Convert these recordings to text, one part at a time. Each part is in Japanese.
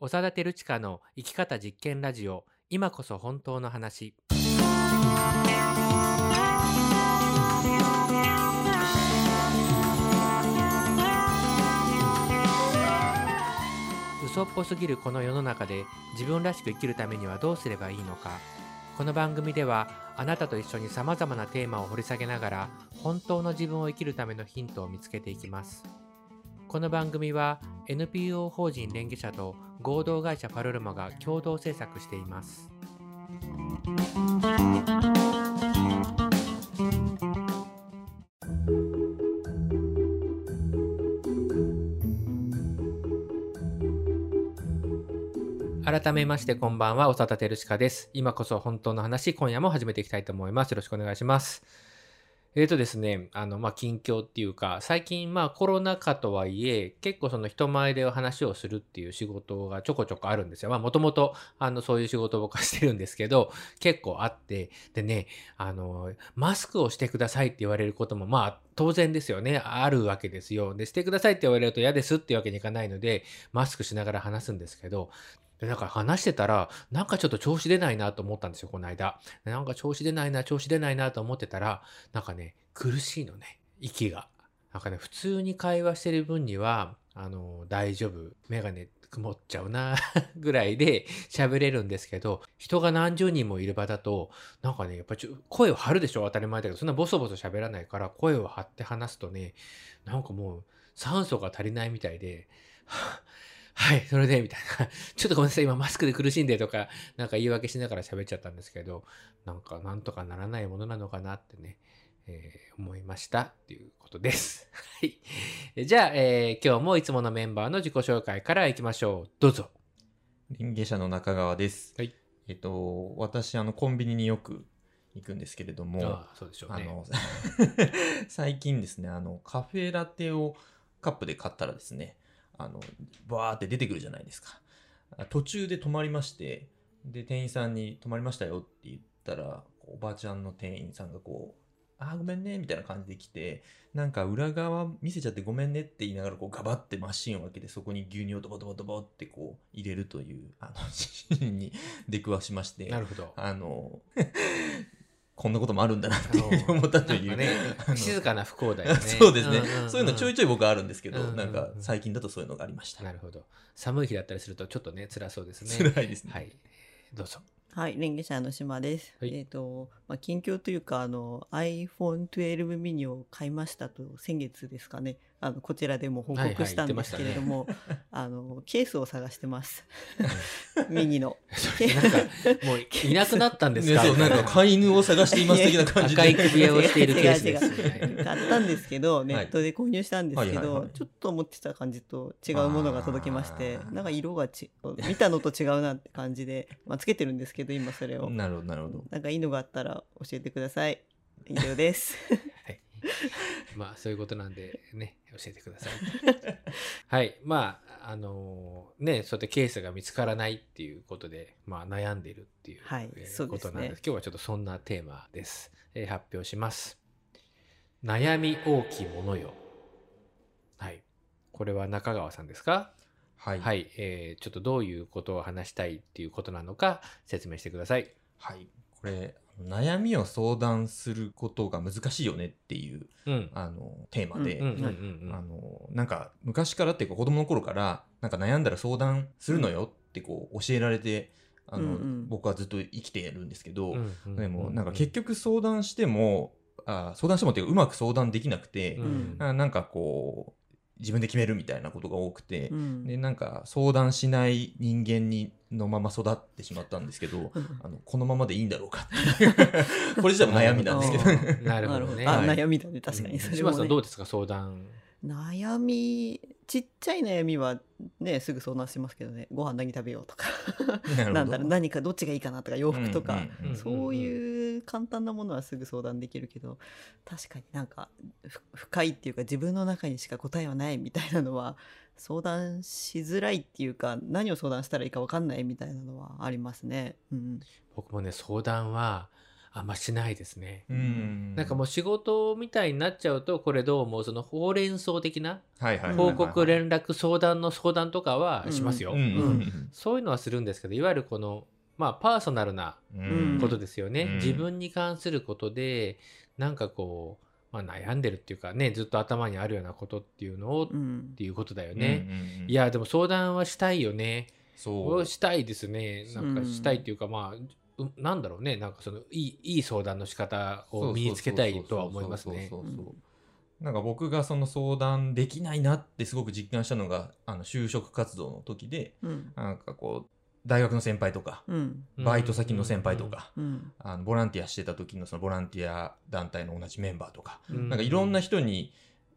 長田照親の生き方実験ラジオ今こそ本当の話。嘘っぽすぎるこの世の中で自分らしく生きるためにはどうすればいいのか。この番組ではあなたと一緒にさまざまなテーマを掘り下げながら本当の自分を生きるためのヒントを見つけていきます。この番組は NPO 法人連携者と合同会社パルルマが共同制作しています改めましてこんばんは、長田照親です。今こそ本当の話、今夜も始めていきたいと思います。よろしくお願いします。えーとですね、あの、ま、近況っていうか、最近、まあ、コロナ禍とはいえ、結構その人前で話をするっていう仕事がちょこちょこあるんですよ。まあ、もともと、あの、そういう仕事を僕はしてるんですけど、結構あって、でね、あの、マスクをしてくださいって言われることも、まあ、当然ですよね。あるわけですよ。で、してくださいって言われると嫌ですっていうわけにいかないので、マスクしながら話すんですけど、で、なんか話してたら、なんかちょっと調子出ないなと思ったんですよ、この間。なんか調子出ないな、調子出ないなと思ってたら、なんかね、苦しいのね、息が。なんかね、普通に会話してる分には、あの、大丈夫。メガネ曇っちゃうな、ぐらいで喋れるんですけど、人が何十人もいる場だと、なんかね、やっぱちょ声を張るでしょ当たり前だけど、そんなボソボソ喋らないから、声を張って話すとね、なんかもう酸素が足りないみたいで、はい、それで、みたいな。ちょっとごめんなさい、今マスクで苦しんでとか、なんか言い訳しながら喋っちゃったんですけど、なんかなんとかならないものなのかなってね、えー思いましたっていうことです。はい。えじゃあ、えー今日もいつものメンバーの自己紹介からいきましょう。どうぞ。林芸者の中川です。はい。えっと、私、あの、コンビニによく行くんですけれども、ああ、そうでしょうね。あの、最近ですね、あの、カフェラテをカップで買ったらですね、あの、バーって出てくるじゃないですか。途中で止まりまして、で、店員さんに止まりましたよって言ったら、おばちゃんの店員さんがこう、あーごめんね、みたいな感じで来て、なんか裏側見せちゃってごめんねって言いながら、こうガバってマシンを開けて、そこに牛乳をドボドボドボってこう入れるという、あの、シーンに出くわしまして、なるほど。あの、こんなこともあるんだなって思ったという。ね静かな不幸だよね。そうですね、んんんそういうのちょいちょい僕はあるんですけど、うんうんうんなんか最近だとそういうのがありました。なるほど。寒い日だったりするとちょっとね、辛そうですね。辛いですね。はい。どうぞ。はい、連携者の島です。はいえっ、と、まあ、近況というか、あの、iPhone 12 mini を買いましたと、先月ですかね。あの、こちらでも報はいはい告したんですけれども、あの、ケースを探してます。ミニの。なんか、もういなくなったんですか、ねそう、なんか飼い犬を探しています的な感じで。赤い首輪をしているケースです。違う違う買ったんですけど、ネットで購入したんですけどはいはいはい、ちょっと思ってた感じと違うものが届きましてなんか色がち、見たのと違うなって感じで、まあ、つけてるんですけど、今それを。なるほど、なるほど。なんかいいのがあったら教えてください。以上です。はい。まあ、そういうことなんで、ね、教えてください。はい。まあ、あのね、そうやってケースが見つからないっていうことで、まあ、悩んでいるっていう、はいえーそうですねことなんです。今日はちょっとそんなテーマです。えー発表します。悩み大きいものよ。はい。これは中川さんですか？はい。はい、えーちょっとどういうことを話したいっていうことなのか説明してください。はい。これ、悩みを相談することが難しいよねっていう、うん。あの、テーマで、なんか、昔からっていうか子供の頃から、なんか悩んだら相談するのよってこう教えられて、あの、うんうん僕はずっと生きてるんですけど、うんうんでも、なんか結局相談しても、あ相談してもっていうかうまく相談できなくて、うんあなんかこう、自分で決めるみたいなことが多くて、うんで、なんか相談しない人間にのまま育ってしまったんですけど、うんあのこのままでいいんだろうか これ自体も悩みなんですけど。なるほどね。あ、はい悩みだね。確かに。それ島もねさんどうですか相談。悩み、ちっちゃい悩みはね、すぐ相談しますけどね。ご飯何食べようとか。なんだろう、何かどっちがいいかなとか、洋服とか。うんうんうんそういう簡単なものはすぐ相談できるけど確かになんかふ深いっていうか自分の中にしか答えはないみたいなのは相談しづらいっていうか何を相談したらいいか分かんないみたいなのはありますね。うん、僕もね、相談は、あんましないですね。うんなんかもう仕事みたいになっちゃうとこれどうもそのほうれん草的な報告連絡相談の相談とかはしますよ。そういうのはするんですけどいわゆるこのまあパーソナルなうんことですよね、うん自分に関することでなんかこう、まあ、悩んでるっていうかねずっと頭にあるようなことっていうのを、っうんていうことだようんね。いやでも相談はしたいよね。そうしたいですね。なんかうんしたいっていうか、まあうなんだろうね。なんかそのいいいい相談の仕方を身につけたいとは思いますね。なんか僕がその相談できないなってすごく実感したのがあの就職活動の時でうん。なんかこう大学の先輩とかうん。バイト先の先輩とか、うん。あのボランティアしてた時のそのボランティア団体の同じメンバーとか、うん。なんかいろんな人に、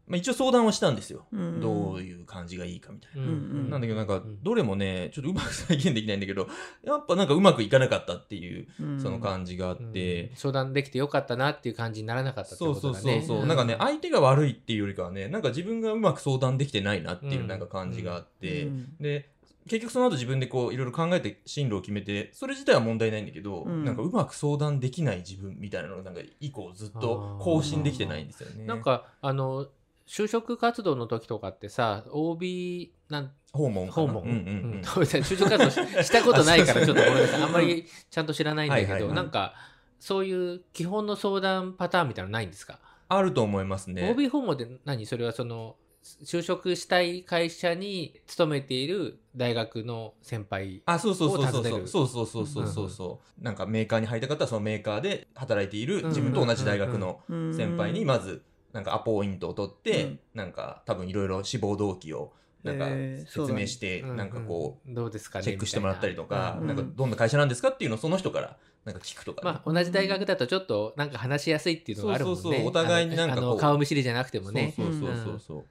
まあ、一応相談はしたんですよ、うん。どういう感じがいいかみたいな。うん。うん。なんだけどなんかうん。どれもねちょっとうまく再現できないんだけど やっぱなんかうまくいかなかったっていううん。その感じがあって、うん。相談できてよかったなっていう感じにならなかったってそうそうことだね。そうそう、ん。なんかね相手が悪いっていうよりかはねなんか自分がうまく相談できてないなっていううん。なんか感じがあって、うん。で結局その後自分でこういろいろ考えて進路を決めてそれ自体は問題ないんだけど、うん。なんかうまく相談できない自分みたいなのがなんか以降ずっと更新できてないんですよね。なんかあの就職活動の時とかってさ OB なん訪問訪問、うんうんうん。就職活動ししたことないからちょっとごめんなさい。あんまりちゃんと知らないんだけど、はいはいはい。なんかそういう基本の相談パターンみたいなのないんですか、あると思いますね。OB 訪問って何？それはその就職したい会社に勤めている大学の先輩あ、そうそうそうそうそう。を訪ねる。そうそうそうそうそうそう。なんかメーカーに入った方はそのメーカーで働いているうん自分と同じ大学のうん。先輩にまずなんかアポイントを取って、うん。なんか多分いろいろ志望動機をなんか説明して、なんかこうんどうですかね？うチェックしてもらったりとか、うんな。んかどんな会社なんですかっていうのをその人からなんか聞くとかね、まあ、同じ大学だとちょっとなんか話しやすいっていうのがあるもんね。そうそうそうお互いになんかこう。顔見知りじゃなくてもね。そうそうそうそうそう、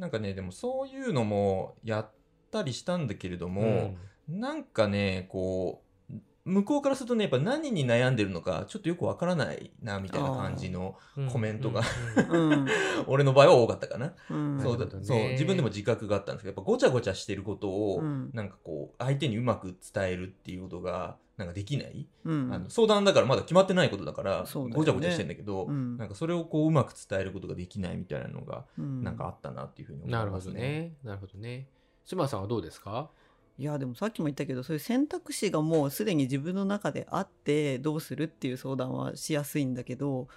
なんかねでもそういうのもやったりしたんだけれども、なんかねこう向こうからするとねやっぱ何に悩んでるのかちょっとよくわからないなみたいな感じのうんコメントがうんうん 俺の場合は多かったかな、うん。そうだそう自分でも自覚があったんですけどやっぱごちゃごちゃしてることを、うん。なんかこう相手にうまく伝えるっていうことがなんかできない、うん。あの相談だからまだ決まってないことだからね。ごちゃごちゃしてんだけど、うん。なんかそれをこううまく伝えることができないみたいなのがうんなんかあったなっていうふうに思いなるほますね。どね。なるほどね。島さんはどうですか？いやでもさっきも言ったけどそういう選択肢がもうすでに自分の中であってどうするっていう相談はしやすいんだけど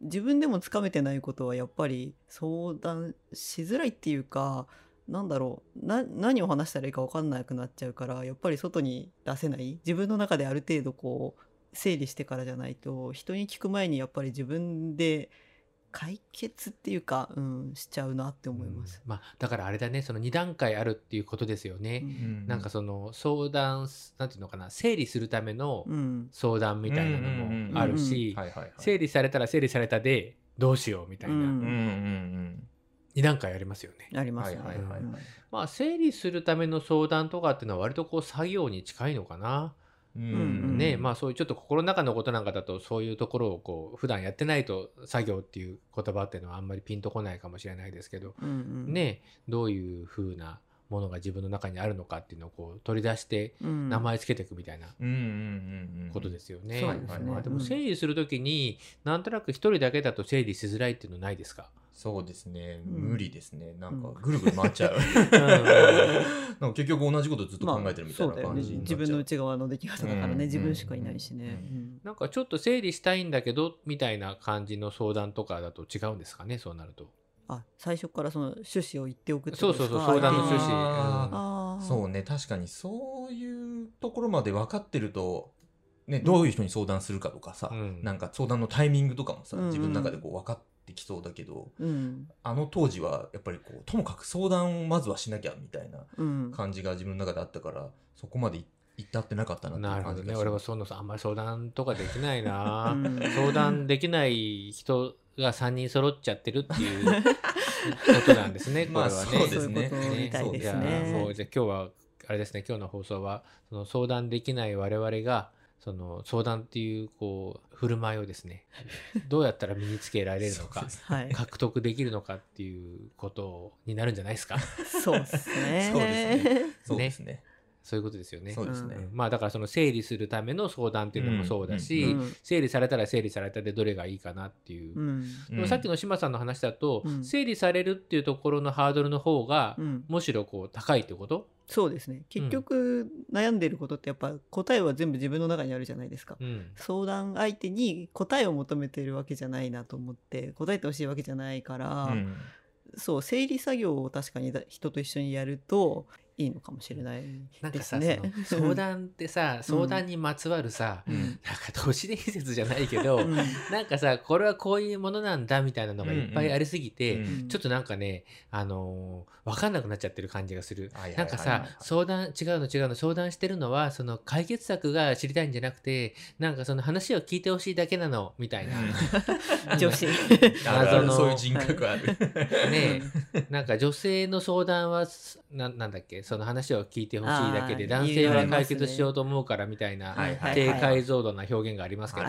自分でもつかめてないことはやっぱり相談しづらいっていうかなんだろうな何を話したらいいか分かんなくなっちゃうからやっぱり外に出せない自分の中である程度こう整理してからじゃないと人に聞く前にやっぱり自分で解決っていうか、うん、しちゃうなって思います。うんまあ、だからあれだね、その2段階あるっていうことですようね。んなんかその相談、なんていうのかな、整理するためのうん相談みたいなのもあるしはい、はいはい。整理されたら整理されたでどうしようみたいなうんうんうんうん。2段階ありますよね。ありますよね。はいはいはいはいうんまあ整理するための相談とかっていうのは割とこう作業に近いのかな。んねまあそういうちょっと心の中のことなんかだとそういうところをこう普段やってないと作業っていう言葉っていうのはあんまりピンとこないかもしれないですけど、うんうん。ねどういう風なものが自分の中にあるのかっていうのをこう取り出してうん。名前つけていくみたいなうんうんうんうん。ことですよね。そうですね。まあでもうん整理するときになんとなく一人だけだと整理しづらいっていうのないですか？そうですね。うん。無理ですね。なんかうんぐるぐる回っちゃう。ん。なんか結局同じことずっと考えてるみたいな感じになっちゃう。自分の内側の出来事だからね、うん。自分しかいないしね、うん。うん。なんかちょっと整理したいんだけどみたいな感じの相談とかだと違うんですかね？そうなると。あ最初からその趣旨を言っておくってそうそうことですか？そう相談の趣旨。そうね、確かにそういうところまで分かってると、ね、どういう人に相談するかとかさ、うん。なんか相談のタイミングとかもさ、自分の中でこう分かってきそうだけど、うんあの当時はやっぱりこう、ともかく相談をまずはしなきゃみたいなうん感じが自分の中であったから、そこまで至ってなかったなっていなるほどね。俺はそのあんまり相談とかできないな。うん相談できない人が3人揃っちゃってるっていうことなんですね。これはね。まあそうですねそういうことみたいですじゃあねもうじゃあ今日はあれですね今日の放送はその相談できない我々がその相談っていうこう振る舞いをですね どうやったら身につけられるのかはい。獲得できるのかっていうことになるんじゃないですか？そうですね。そうですそうですね。そういうことですよね。そうですね。うん。まあだからその整理するための相談っていうのもそうだし、うん。うん整理されたら整理されたでどれがいいかなっていう。うん。でもさっきの志麻さんの話だと、うん。整理されるっていうところのハードルの方が、うん。むしろこう高いってこと、そうですね。結局悩んでることってやっぱ答えは全部自分の中にあるじゃないですか。うん。相談相手に答えを求めてるわけじゃないなと思って答えてほしいわけじゃないから、うん。そう整理作業を確かにだ人と一緒にやるといいのかもしれないなんかさ、ですね。その 相談ってさ相談にまつわるさ、うん。なんか都市伝説じゃないけど、うん。なんかさこれはこういうものなんだみたいなのがいっぱいありすぎて、うん。うんちょっとなんかね、あのー分かんなくなっちゃってる感じがする。はいはいはい。なんかさ、相談、違うの違うの、相談してるのは、その解決策が知りたいんじゃなくて、なんかその話を聞いてほしいだけなの、みたいな。女子。あるある謎のそういう人格ある。ねえ、なんか女性の相談はすな、なんだっけ、その話を聞いてほしいだけで、男性は解決しようと思うからみたいな、低解像度な表現がありますけど、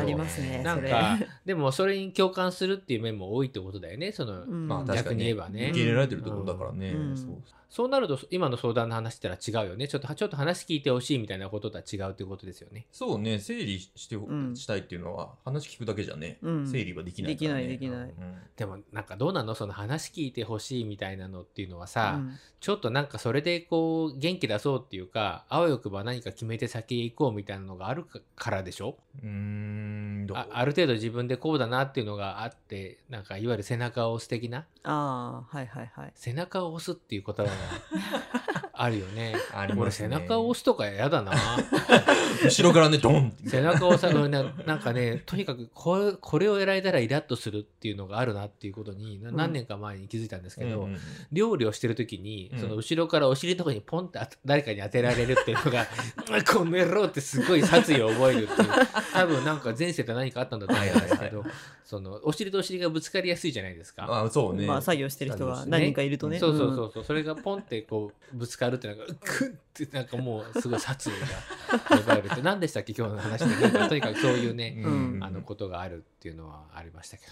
なんか、でもそれに共感するっていう面も多いってことだよね、その、逆にに言えばね。受け入れられてるところだからね。うん。そう。なると、今の相談の話ってのは違うよね。ちょっと、ちょっと話聞いてほしいみたいなこととは違うっていうことですよね。そうね、整理して、ん。したいっていうのは話聞くだけじゃね、うん。整理はできないから、ね。できないできない。うん。でも、なんかどうなの？その話聞いてほしいみたいなのっていうのはさ、うん。ちょっとなんかそれでこう、元気出そうっていうか、あわよくば何か決めて先へ行こうみたいなのがあるかからでしょ？うーん、あある程度自分でこうだなっていうのがあって、なんかいわゆる背中を押す的な、ああはいはいはい。背中を押すっていう言葉があるよね。あり俺ますね背中を押すとか嫌だな。後ろからね、ドン。背中を押さ俺ななんかねとにかくこれこれをやられたらイラッとするっていうのがあるなっていうことになうん何年か前に気づいたんですけど、うんうん料理をしてる時に、うんその後ろからお尻のところにポンってあ誰かに当てられるっていうのが この野郎ってすごい殺意を覚えるっていう多分なんか前世で何かあったんだと思うんですけどそのお尻とお尻がぶつかりやすいじゃないですか。あそうね。まあ作業してる人が作業何人かいるとね。そうそうそうそう、それがポンってこうぶつかるってなんかうっくってなんかもうすごい殺意が芽生えるって 何でしたっけ今日の話でなんかとにかくそういうね、うんあのことがあるっていうのはありましたけ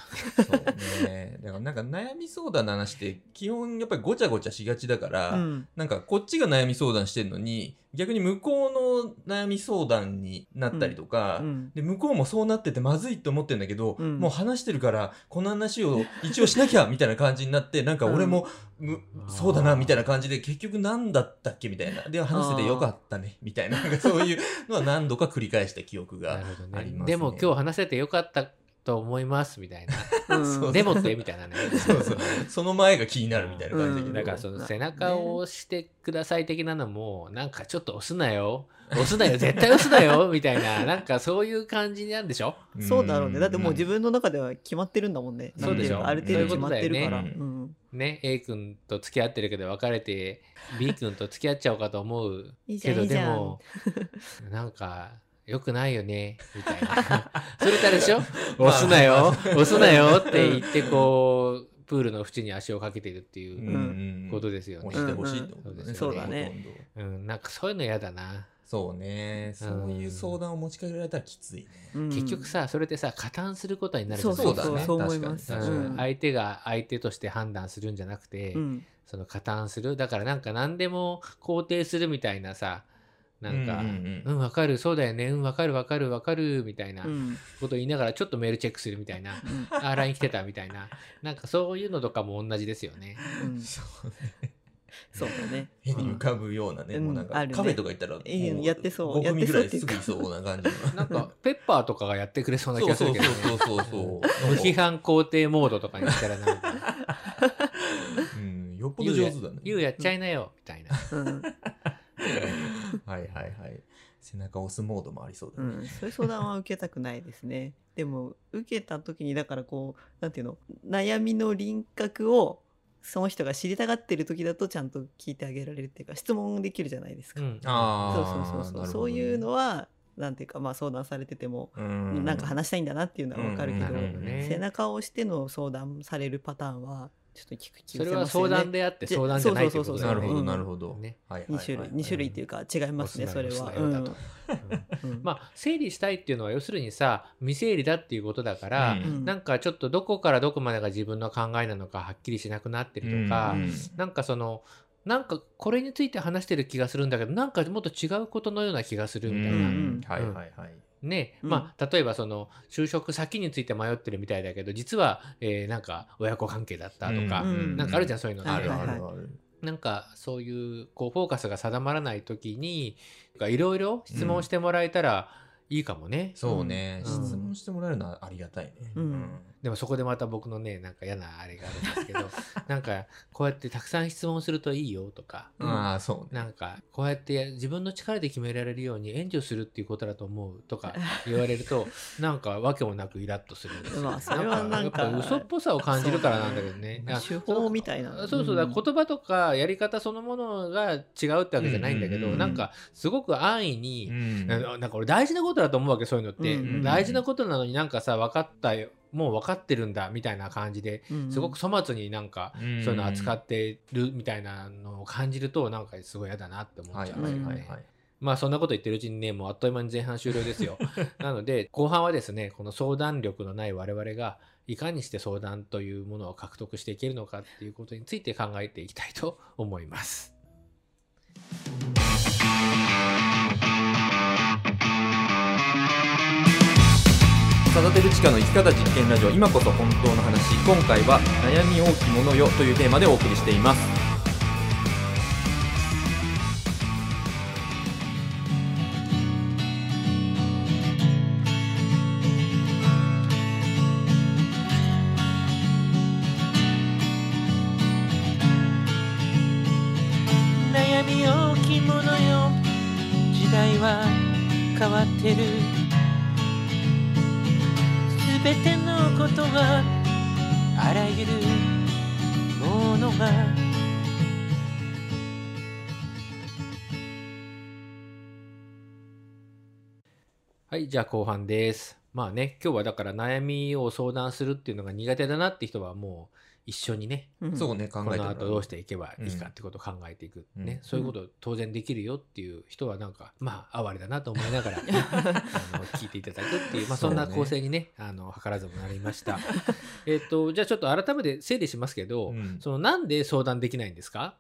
どね。そうね。だからなんか悩み相談の話って基本やっぱりごちゃごちゃしがちだから、うんなんかこっちが悩み相談してんのに逆に向こうの悩み相談になったりとか、うん。で向こうもそうなっててまずいと思ってんだけど、うん。もう話してるからこの話を一応しなきゃみたいな感じになってなんか俺も、むそうだなみたいな感じで結局何だったっけみたいな。で話せてよかったねみたいななんかそういうのは何度か繰り返した記憶がありますね。でも今日話せてよかったと思いますみたいな。でもって？みたいなね。そうそうその前が気になるみたいな感じだけど、うんだからその背中を押してください的なのも、なんかちょっと押すなよ。押すなよ。絶対押すなよ。みたいな、なんかそういう感じなんでしょ？そうだろうね。だってもう自分の中では決まってるんだもんね。そうでしょある程度決まってるから。ね、A 君と付き合ってるけど別れて B 君と付き合っちゃおうかと思うけどでもなんか良くないよねみたいな。それってあれでしょ？押すなよ。押すなよって言ってこうプールの縁に足をかけてるっていううんことですよね、押してほしいってことだね、うん。そうだね。うん、なんかそういうの嫌だな。そうね。そういう相談を持ちかけられたらきついね、うん。結局さそれってさ加担することになるじゃそうそうそう。ないですかそう思います。確かに。うん。相手が相手として判断するんじゃなくて、うん。その加担する。だからなんか何でも肯定するみたいなさなんか「ううんわ、かるそうだよね。うんわかるわかるわかる」みたいなうん。こと言いながらちょっとメールチェックするみたいな「あ LINE 来てた」みたいな。なんかそういうのとかも同じですよね。うん。そうね。そうだね。絵に浮かぶようなね、うん。もうなんかカフェとか行ったらやってそう。5組ぐらいすぐいそうな感じのなんか。ペッパーとかがやってくれそうな気がするけどね。そうそうそうそう無批判肯定モードとかにしたらなんか。うんよっ「ぽど上手だね。ゆうやっちゃいなよ」みたいな。う んはいはいはい。背中押すモードもありそうだね、うん、そういう相談は受けたくないですね。でも受けた時にだからこうなんていうの悩みの輪郭をその人が知りたがってる時だとちゃんと聞いてあげられるっていうか質問できるじゃないですか。うん。そうああそうそう。そう、そういうのはなんていうかまあ相談されてても、うん。なんか話したいんだなっていうのはわかるけど,、うんね。背中を押しての相談されるパターンはちょっと聞く気それはがしますよね。相談であって相談じゃないってことだよね。なるほどうん。なるほど、ね。はいはいはい2種類2種類っていうか違いますねそれは。うん。うん。まあ整理したいっていうのは要するにさ未整理だっていうことだから、うん。なんかちょっとどこからどこまでが自分の考えなのかはっきりしなくなってるとか、うん。なんかそのなんかこれについて話してる気がするんだけどなんかもっと違うことのような気がするみたいな。ん。はいはいはい。ね、うん。まあ例えばその就職先について迷ってるみたいだけど実は、えーなんか親子関係だったとか、うん。なんかあるじゃんそういうのって、はいはいあるあるある。なんかそういうこうフォーカスが定まらない時にいろいろ質問してもらえたらいいかもね、そうね、うん。質問してもらえるのはありがたいね。うんでもそこでまた僕のねなんか嫌なあれがあるんですけど なんかこうやってたくさん質問するといいよとかうん。ああ、そうね。なんかこうやって自分の力で決められるように援助するっていうことだと思うとか言われると なんかわけもなくイラッとするんですよ。まあそれはなんかやっぱ嘘っぽさを感じるからなんだけどね。あ手法みたいな。そうそうだうん。言葉とかやり方そのものが違うってわけじゃないんだけど、なんかすごく安易に、うん。ななんか俺大事なことだと思うわけそういうのって、大事なことなのになんかさ分かったよもう分かってるんだみたいな感じでうんすごく粗末になんかうんそういうの扱ってるみたいなのを感じるとなんかすごい嫌だなって思はいっちゃうんですよね。はいはいはい。まあそんなこと言ってるうちにねもうあっという間に前半終了ですよ。なので後半はですねこの相談力のない我々がいかにして相談というものを獲得していけるのかっていうことについて考えていきたいと思います。育てる地下の生き方実験ラジオ今こそ本当の話。今回は悩み大きいものよというテーマでお送りしています。悩み大きいものよ。時代は変わってる。べてのことがあらゆるものがはいじゃあ後半です。まあね今日はだから悩みを相談するっていうのが苦手だなって人はもう一緒にねうん。そうね考こえてもらの後どうしていけばいいかってことを考えていく、うん。ね、そういうこと当然できるよっていう人はなんかまあ哀れだなと思いながら あの聞いていただくっていう、まあ、そんな構成にねあの図らずもなりました。えっとじゃあちょっと改めて整理しますけど、うん。そのなんで相談できないんですか？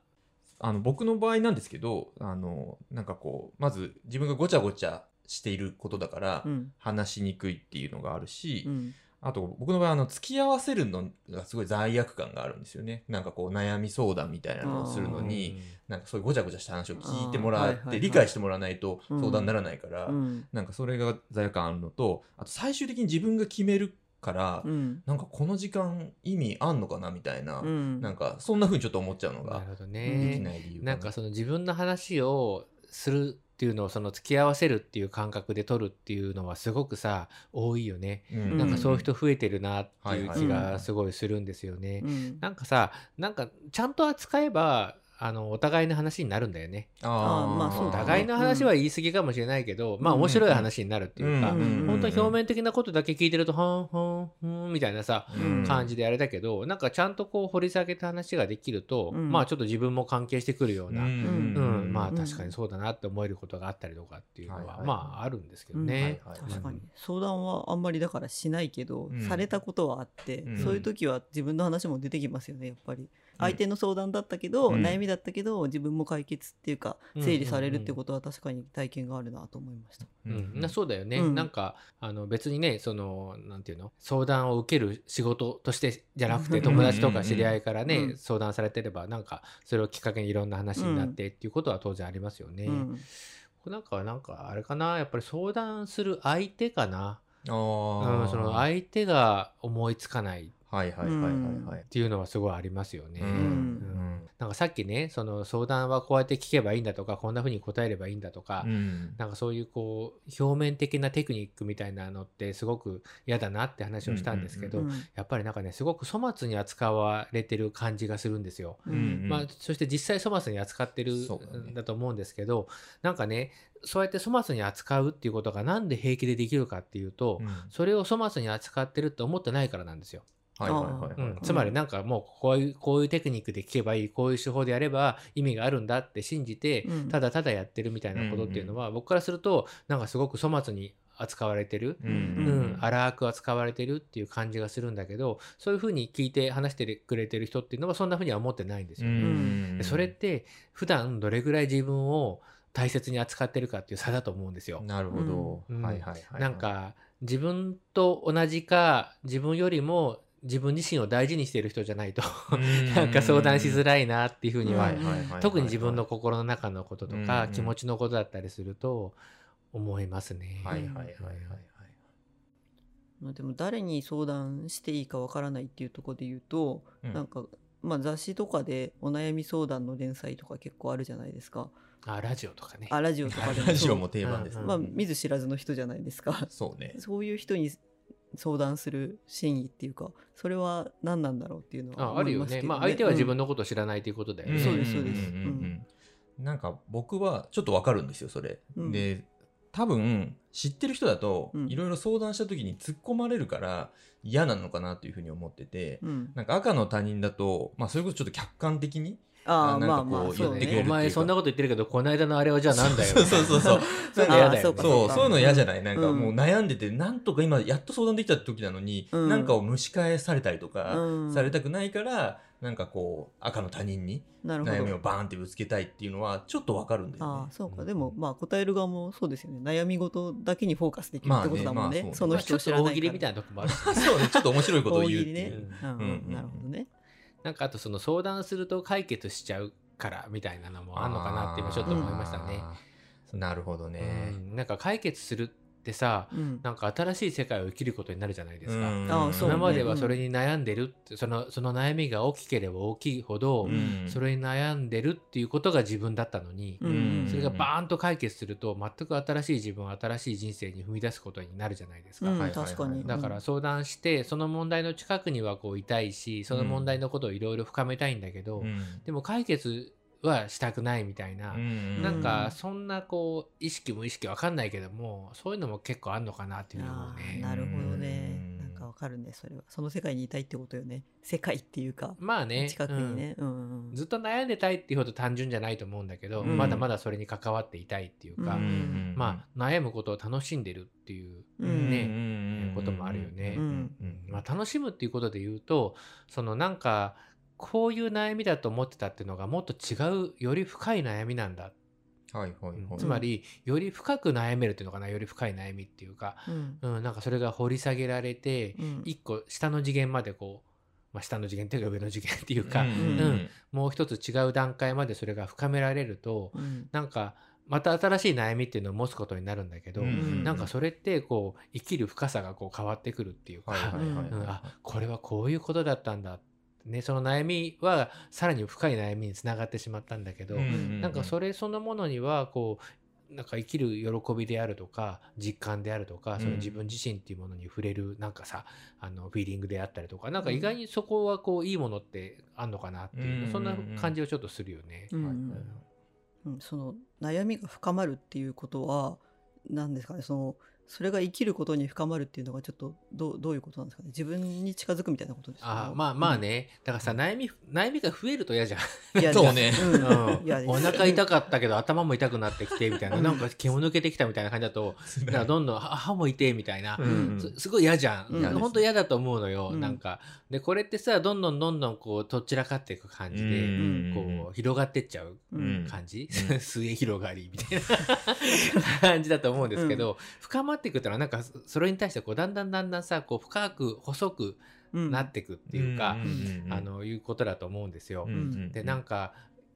あの僕の場合なんですけどあのなんかこうまず自分がごちゃごちゃしていることだから、うん。話しにくいっていうのがあるし、うんあと僕の場合あの付き合わせるのがすごい罪悪感があるんですよね。なんかこう悩み相談みたいなのをするのになんかそういうごちゃごちゃした話を聞いてもらって理解してもらわないとうん。相談にならないから、うん。なんかそれが罪悪感あるのとあと最終的に自分が決めるから、うん。なんかこの時間意味あんのかなみたいな、うん。なんかそんな風にちょっと思っちゃうのがなるほどできね。ない理由なんかその自分の話をするっていうのをその付き合わせるっていう感覚で取るっていうのはすごくさ多いよね。うんなんかそういう人増えてるなっていう気がすごいするんですよね。うんなんかさなんかちゃんと扱えばあのお互いの話になるんだよね。あー。まあそうお互いの話は言い過ぎかもしれないけど、まあ面白い話になるっていうか、うん。うん。本当に表面的なことだけ聞いてると、ほんほんほんみたいなさ、うん。感じであれだけど、なんかちゃんとこう掘り下げた話ができると、うん。まあちょっと自分も関係してくるような、うん。うんまあうん確かにそうだなって思えることがあったりとかっていうのは、はいはい。まああるんですけどね。はいはい確かに。相談はあんまりだからしないけど、うん。されたことはあって、うん。そういう時は自分の話も出てきますよねやっぱり相手の相談だったけど、うん。悩みだったけど自分も解決っていうかうん。整理されるってことは確かに体験があるなと思いました、うんなそうだよね、うん。なんかあの別にねそのなんていうの？相談を受ける仕事としてじゃなくてうん友達とか知り合いからね、うん。相談されてればなんかそれをきっかけにいろんな話になってっていうことは当然ありますよね。うん。なんかなんかあれかな？やっぱり相談する相手かな、あうん、あその相手が思いつかないはいはいはいはい。はいっていうのはすごいありますよね。うん。うん。なんかさっきねその相談はこうやって聞けばいいんだとかこんな風に答えればいいんだとか、うん。なんかそういうこう表面的なテクニックみたいなのってすごく嫌だなって話をしたんですけど、うんやっぱりなんかねすごく粗末に扱われてる感じがするんですよ。うんまあ、そして実際粗末に扱ってるんだと思うんですけどなんかねそうやって粗末に扱うっていうことがなんで平気でできるかっていうと、うん。それを粗末に扱ってるって思ってないからなんですよ。はいはいはいはい。うん、つまりなんかもうこういうこういうテクニックで聞けばいいこういう手法でやれば意味があるんだって信じて、うん。ただただやってるみたいなことっていうのは、僕からするとなんかすごく粗末に扱われてる、ううん。ん、荒く扱われてるっていう感じがするんだけどそういうふうに聞いて話してくれてる人っていうのはそんなふうには思ってないんですよ。ね。でそれって普段どれぐらい自分を大切に扱ってるかっていう差だと思うんですよ。なるほど、うん。はいはいはい。なんか自分と同じか自分よりも自分自身を大事にしている人じゃないとなんか相談しづらいなっていうふうには、特に自分の心の中のこととか、うん気持ちのことだったりすると思いますね。はいはいはいはいはい。まあでも誰に相談していいかわからないっていうところで言うと、うん。なんか、まあ、雑誌とかでお悩み相談の連載とか結構あるじゃないですか。あラジオとかね。あラジオとかでも。ラジオも定番ですね、まあ、見ず知らずの人じゃないですか。そうね。そういう人に相談する真意っていうか、それは何なんだろうっていうのはああるよね。思いますけどまあ相手は自分のことを知らないということだよね。そうですそうです。んんんうんなんか僕はちょっとわかるんですよそれ、うん。で多分知ってる人だとうん。いろいろ相談した時に突っ込まれるから嫌なのかなというふうに思ってて、うん、なんか赤の他人だと、まあ、それこそちょっと客観的にああなんかまあまあこうそうね。言ってくれる。お前そんなこと言ってるけど、この間のあれはじゃあなんだよ。そうそうそうそう。そうそうかそうか。そういうの嫌じゃない？なんかうん。もう悩んでて、なんとか今やっと相談できた時なのに、うん。なんかを蒸し返されたりとか、うん。されたくないからなんかこう赤の他人に悩みをど。バーンってぶつけたいっていうのはちょっとわかるんだよね。ああ。そうか、うん。でもまあ答える側もそうですよね。悩み事だけにフォーカスできるってことだもんね,、まあねまあそうね。その人を知らないから。大喜利みたいなとこもある。し。そうね、ちょっと面白いことを言うっていう。うん。うんうんうん。なるほどねなんかあとその相談すると解決しちゃうからみたいなのもあんのかなって今ちょっと思いましたね。なるほどね。うんなんか解決するってさ、うん。なんか新しい世界を生きることになるじゃないですか。今まではそれに悩んでるって、そのその悩みが大きければ大きいほど、うん。それに悩んでるっていうことが自分だったのに、うん。それがバーンと解決すると全く新しい自分新しい人生に踏み出すことになるじゃないですか。だから相談してその問題の近くにはこういたいしその問題のことをいろいろ深めたいんだけど、うん。でも解決はしたくないみたいな、うんなんかそんなこう意識無意識わかんないけどもそういうのも結構あんのかなっていうふうに思うあねー。なるほどね。うん。なんかわかるねそれは。その世界にいたいってことよね。世界っていうかまあね。近くにね、うん。うんうんずっと悩んでたいっていうほど単純じゃないと思うんだけど、うん。まだまだそれに関わっていたいっていうか、うんまあ悩むことを楽しんでるっていううんねこともあるよね。うん。うん。まあ、楽しむっていうことで言うとそのなんかこういう悩みだと思ってたっていうのがもっと違うより深い悩みなんだ、はいはいはい。つまりより深く悩めるっていうのかなより深い悩みっていうか、うん。うん、なんかそれが掘り下げられてうん。一個下の次元までこう、まあ、下の次元っていうか上の次元っていうか、うんうんもう一つ違う段階までそれが深められるとうん。なんかまた新しい悩みっていうのを持つことになるんだけど、うんなんかそれってこう生きる深さがこう変わってくるっていうか、はいはいはいはい。うん。あこれはこういうことだったんだ、ね、その悩みはさらに深い悩みにつながってしまったんだけど、なんかそれそのものにはこうなんか生きる喜びであるとか実感であるとかその自分自身っていうものに触れるなんかさあのフィーリングであったりとかなんか意外にそこはこういいものってあんのかなっていう、うんそんな感じをちょっとするよね。うんその悩みが深まるっていうことは何ですかねそのそれが生きることに深まるっていうのがちょっとどうどういうことなんですかね？自分に近づくみたいなことですか？あまあまあね、だからさ悩み悩みが増えると嫌じゃん。いや そうね。うん。うん。お腹痛かったけど 頭も痛くなってきてみたいな。なんか気も抜けてきたみたいな感じだと だからどんどん歯歯も痛いみたいな、うん。すすごい嫌じゃん、うん本当嫌だと思うのよ、うん。なんか。でこれってさどんどんどんどんこうとっちらかっていく感じで、こう広がってっちゃううん。感じ、うん。末広がりみたいな。感じだと思うんですけど、深まっていくってのはなんかそそれに対してこうだんだんだんだんさこう深く細くうん。なっていくっていうか、んあのいうことだと思うんですよ。うんでなんか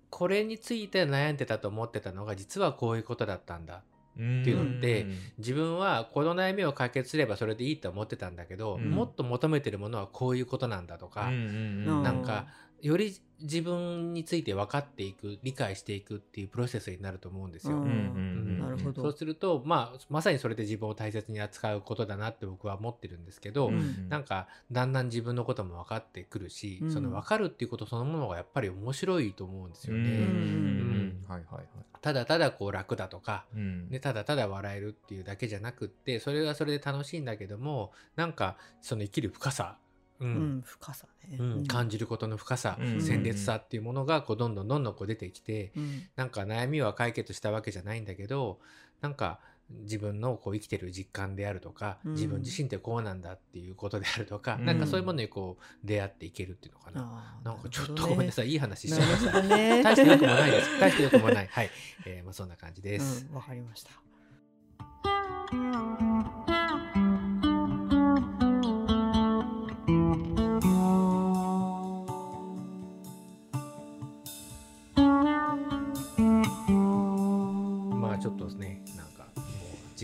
これについて悩んでたと思ってたのが実はこういうことだったんだ。っていうのって自分はこの悩みを解決すればそれでいいと思ってたんだけど、うん。もっと求めてるものはこういうことなんだとか、なんかより自分について分かっていく理解していくっていうプロセスになると思うんですよ。なるほど。そうすると、まあ、まさにそれで自分を大切に扱うことだなって僕は思ってるんですけど、うんなんかだんだん自分のことも分かってくるし、うん。その分かるっていうことそのものがやっぱり面白いと思うんですよね。うん。はいはいはい。ただただこう楽だとか、うん。ね、ただただ笑えるっていうだけじゃなくってそれはそれで楽しいんだけどもなんかその生きる深さ、ううんん深さねうん感じることの深さ、うん鮮烈さっていうものがこうどんどんどんどんこう出てきて、うんなんか悩みは解決したわけじゃないんだけどなんか自分のこう生きてる実感であるとか、うん自分自身ってこうなんだっていうことであるとか、うんなんかそういうものにこう出会っていけるっていうのかな。あーなんかちょっとごめんなさい、いい話しちゃいました。ね。大してよくもないです。大してよくもない。はい。えーまあ、そんな感じです。うん、わかりました。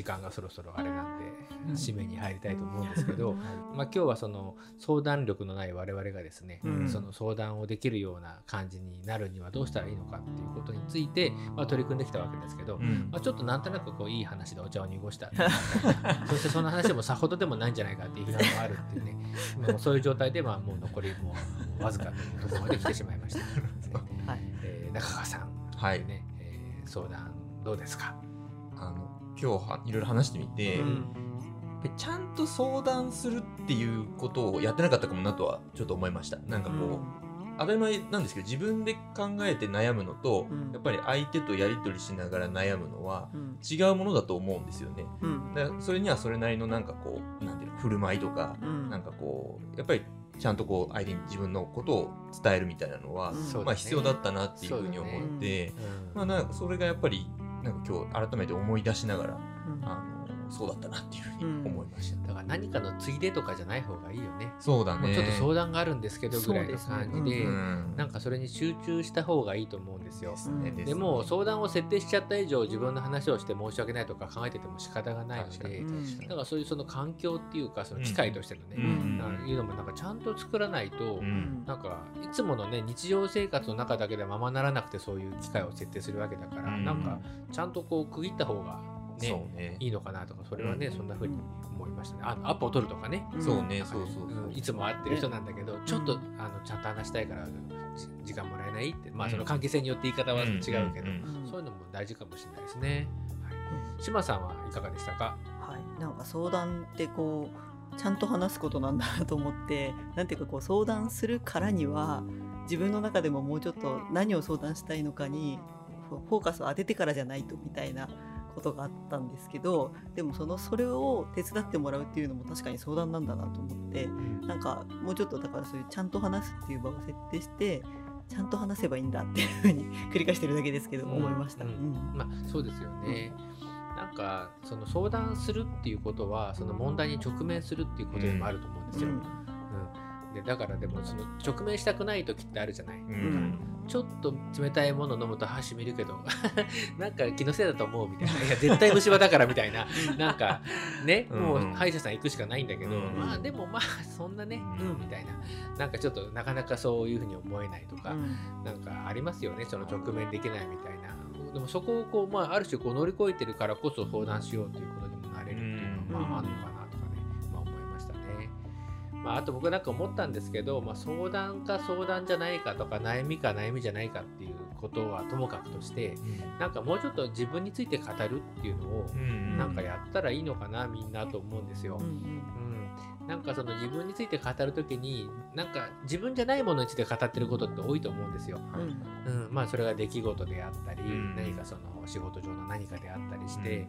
時間がそろそろあれなんで、締めに入りたいと思うんですけど、まあ今日はその相談力のない我々がですね、うん。その相談をできるような感じになるにはどうしたらいいのかっていうことについて、まあ、取り組んできたわけですけど、うん。まあ、ちょっとなんとなくこういい話でお茶を濁した そしてその話もさほどでもないんじゃないかっていう批判もあるっていうね。もうそういう状態でまあもう残りもうわずかというところまで来てしまいました、ね はい。えー中川さん、はいねえー相談どうですか、今日はいろいろ話してみて、うん。ちゃんと相談するっていうことをやってなかったかもなとはちょっと思いました。なんかこう、当たり前なんですけど自分で考えて悩むのと、うん。やっぱり相手とやり取りしながら悩むのはうん。違うものだと思うんですよね。うん。だからそれにはそれなりのなんかこうなんていうの振る舞いとか、うん。なんかこうやっぱりちゃんとこう相手に自分のことを伝えるみたいなのは、うん。まあ必要だったなっていうふうに思って、うん。まあなんかそれがやっぱりなんか今日改めて思い出しながらうんあのそうだったなっていうふうに思いました。だから何かのついでとかじゃない方がいいよね。そうだね。ちょっと相談があるんですけどぐらいの感じで、うんなんかそれに集中した方がいいと思うんですよ。ですね。でも相談を設定しちゃった以上自分の話をして申し訳ないとか考えてても仕方がないのでだからそういうその環境っていうかその機会としてのね、うんいうのもなんかちゃんと作らないと、うん。なんかいつものね日常生活の中だけではままならなくてそういう機会を設定するわけだから、うん。なんかちゃんとこう区切った方がねそうね。いいのかなとかそれはね、うん。そんな風に思いましたね。あのアポを取るとかね、うん。そうね、そうそうそうう。んいつも会ってる人なんだけど、ちょっとあのちゃんと話したいからじ時間もらえないって。まあその関係性によって言い方は違うけど、そういうのも大事かもしれないですね。はい、島さんはいかがでしたか？はい、なんか相談ってこうちゃんと話すことなんだなと思ってなんていうかこう相談するからには自分の中でももうちょっと何を相談したいのかにフォーカスを当ててからじゃないとみたいなことがあったんですけどでもそのそれを手伝ってもらうっていうのも確かに相談なんだなと思ってなんかもうちょっとだからそういうちゃんと話すっていう場を設定してちゃんと話せばいいんだっていうふうに 繰り返してるだけですけどうん。思いました。うん。うん。まあそうですよね。なんかその相談するっていうことはその問題に直面するっていうことでもあると思うんですよ。うん。うんでだからでもその直面したくない時ってあるじゃない？うん。ちょっと冷たいもの飲むと歯しみるけど なんか気のせいだと思うみたいな。いや絶対虫歯だからみたいな。なんかねうんもう歯医者さん行くしかないんだけど、うんまあでもまあそんなねうん。うんみたいな。なんかちょっとなかなかそういうふうに思えないとか、うん。なんかありますよねその直面できないみたいな。でもそこをこう、まあ、ある種こう乗り越えてるからこそ相談しようということにもなれるっていうのは、うんまあ、あるのかなまあ、あと僕なんか思ったんですけど、まあ、相談か相談じゃないかとか悩みか悩みじゃないかっていうことはともかくとしてなんかもうちょっと自分について語るっていうのをうんなんかやったらいいのかなみんなと思うんですよ。うん。うん、なんかその自分について語るときになんか自分じゃないものについて語ってることって多いと思うんですよ。うん。うん、まあそれが出来事であったり、うん。何かその仕事上の何かであったりして、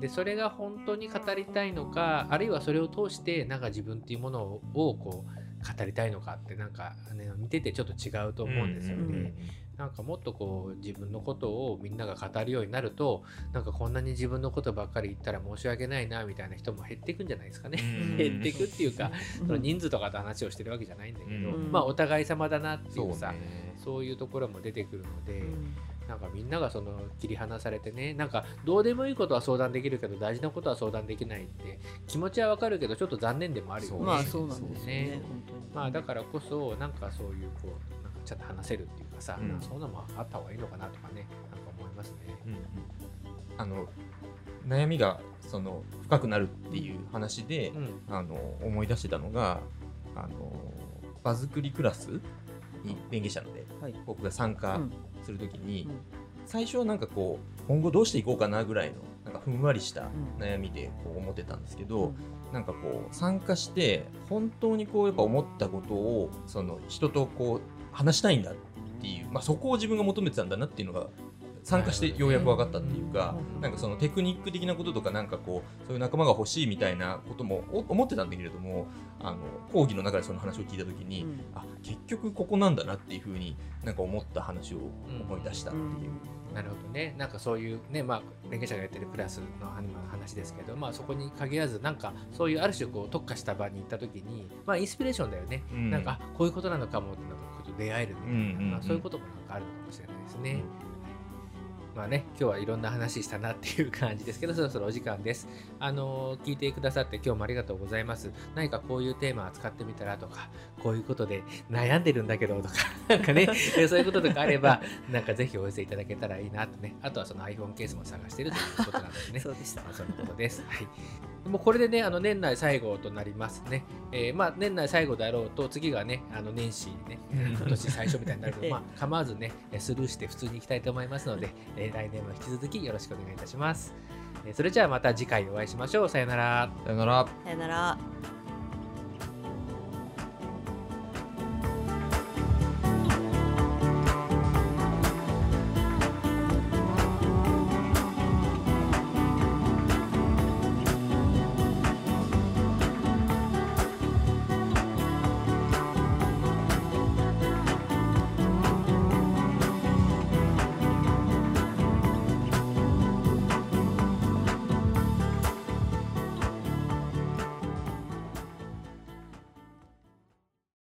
でそれが本当に語りたいのかあるいはそれを通してなんか自分っていうものをこう語りたいのかってなんか、ね、見ててちょっと違うと思うんですよね。うんなんかもっとこう自分のことをみんなが語るようになるとなんかこんなに自分のことばっかり言ったら申し訳ないなみたいな人も減っていくんじゃないですかね。うん。減っていくっていうか、うん。その人数とかと話をしてるわけじゃないんだけど、うん。まあお互い様だなっていそううさね。そういうところも出てくるので、うん。なんかみんながその切り離されてねなんかどうでもいいことは相談できるけど大事なことは相談できないって気持ちはわかるけどちょっと残念でもあるよね。まあそうなんですよねまあだからこそなんかそういうこうなんかちゃんと話せるっていうかさ、うん。そんなのもあった方がいいのかなとかねなんか思いますね。うんうん。あの悩みがその深くなるっていう話で、うん。あの思い出してたのがあの場作りクラスに連携者のではい。僕が参加うん。するときに、うん。最初はなんかこう今後どうしていこうかなぐらいのなんかふんわりしたん。悩みでこう思ってたんですけど、うん。なんかこう参加して本当にこうやっぱ思ったことをその人とこう話したいんだっていう、まあ、そこを自分が求めてたんだなっていうのが参加してようやく分かったっていうか、うんなんかそのテクニック的なこととかなんかこうそういう仲間が欲しいみたいなこともお思ってたんだけれどもあの講義の中でその話を聞いた時に、うんあ結局ここなんだなっていうふうになんか思った話を思い出したっていう。なるほどね。なんかそういうね、まあ、連携者がやってるクラスの話ですけど、まあそこに限らず、なんかそういうある種こう特化した場に行った時に、まあインスピレーションだよね。うんなんか、あこういうことなのかもってと出会えるみたいな、うんうんうんまあ、そういうこともなんかあるのかもしれないですね。まあね、今日はいろんな話したなっていう感じですけど、そろそろお時間です。あのー聞いてくださって今日もありがとうございます。何かこういうテーマ扱ってみたらとか、こういうことで悩んでるんだけどとか、なんかね、えそういうこととかあれば、なんかぜひお寄せいただけたらいいなとね。あとはその iPhone ケースも探してるということなのでね。そうでしたまあそういうことです。はい。もうこれでね、あの年内最後となりますね。えーまあ年内最後であろうと、次がね、あの年始ね、今年最初みたいになるけど、ええまあ構わずね、えスルーして普通に行きたいと思いますので、えー来年も引き続きよろしくお願いいたします。えーそれじゃあまた次回お会いしましょう。さよなら。さよなら。さよなら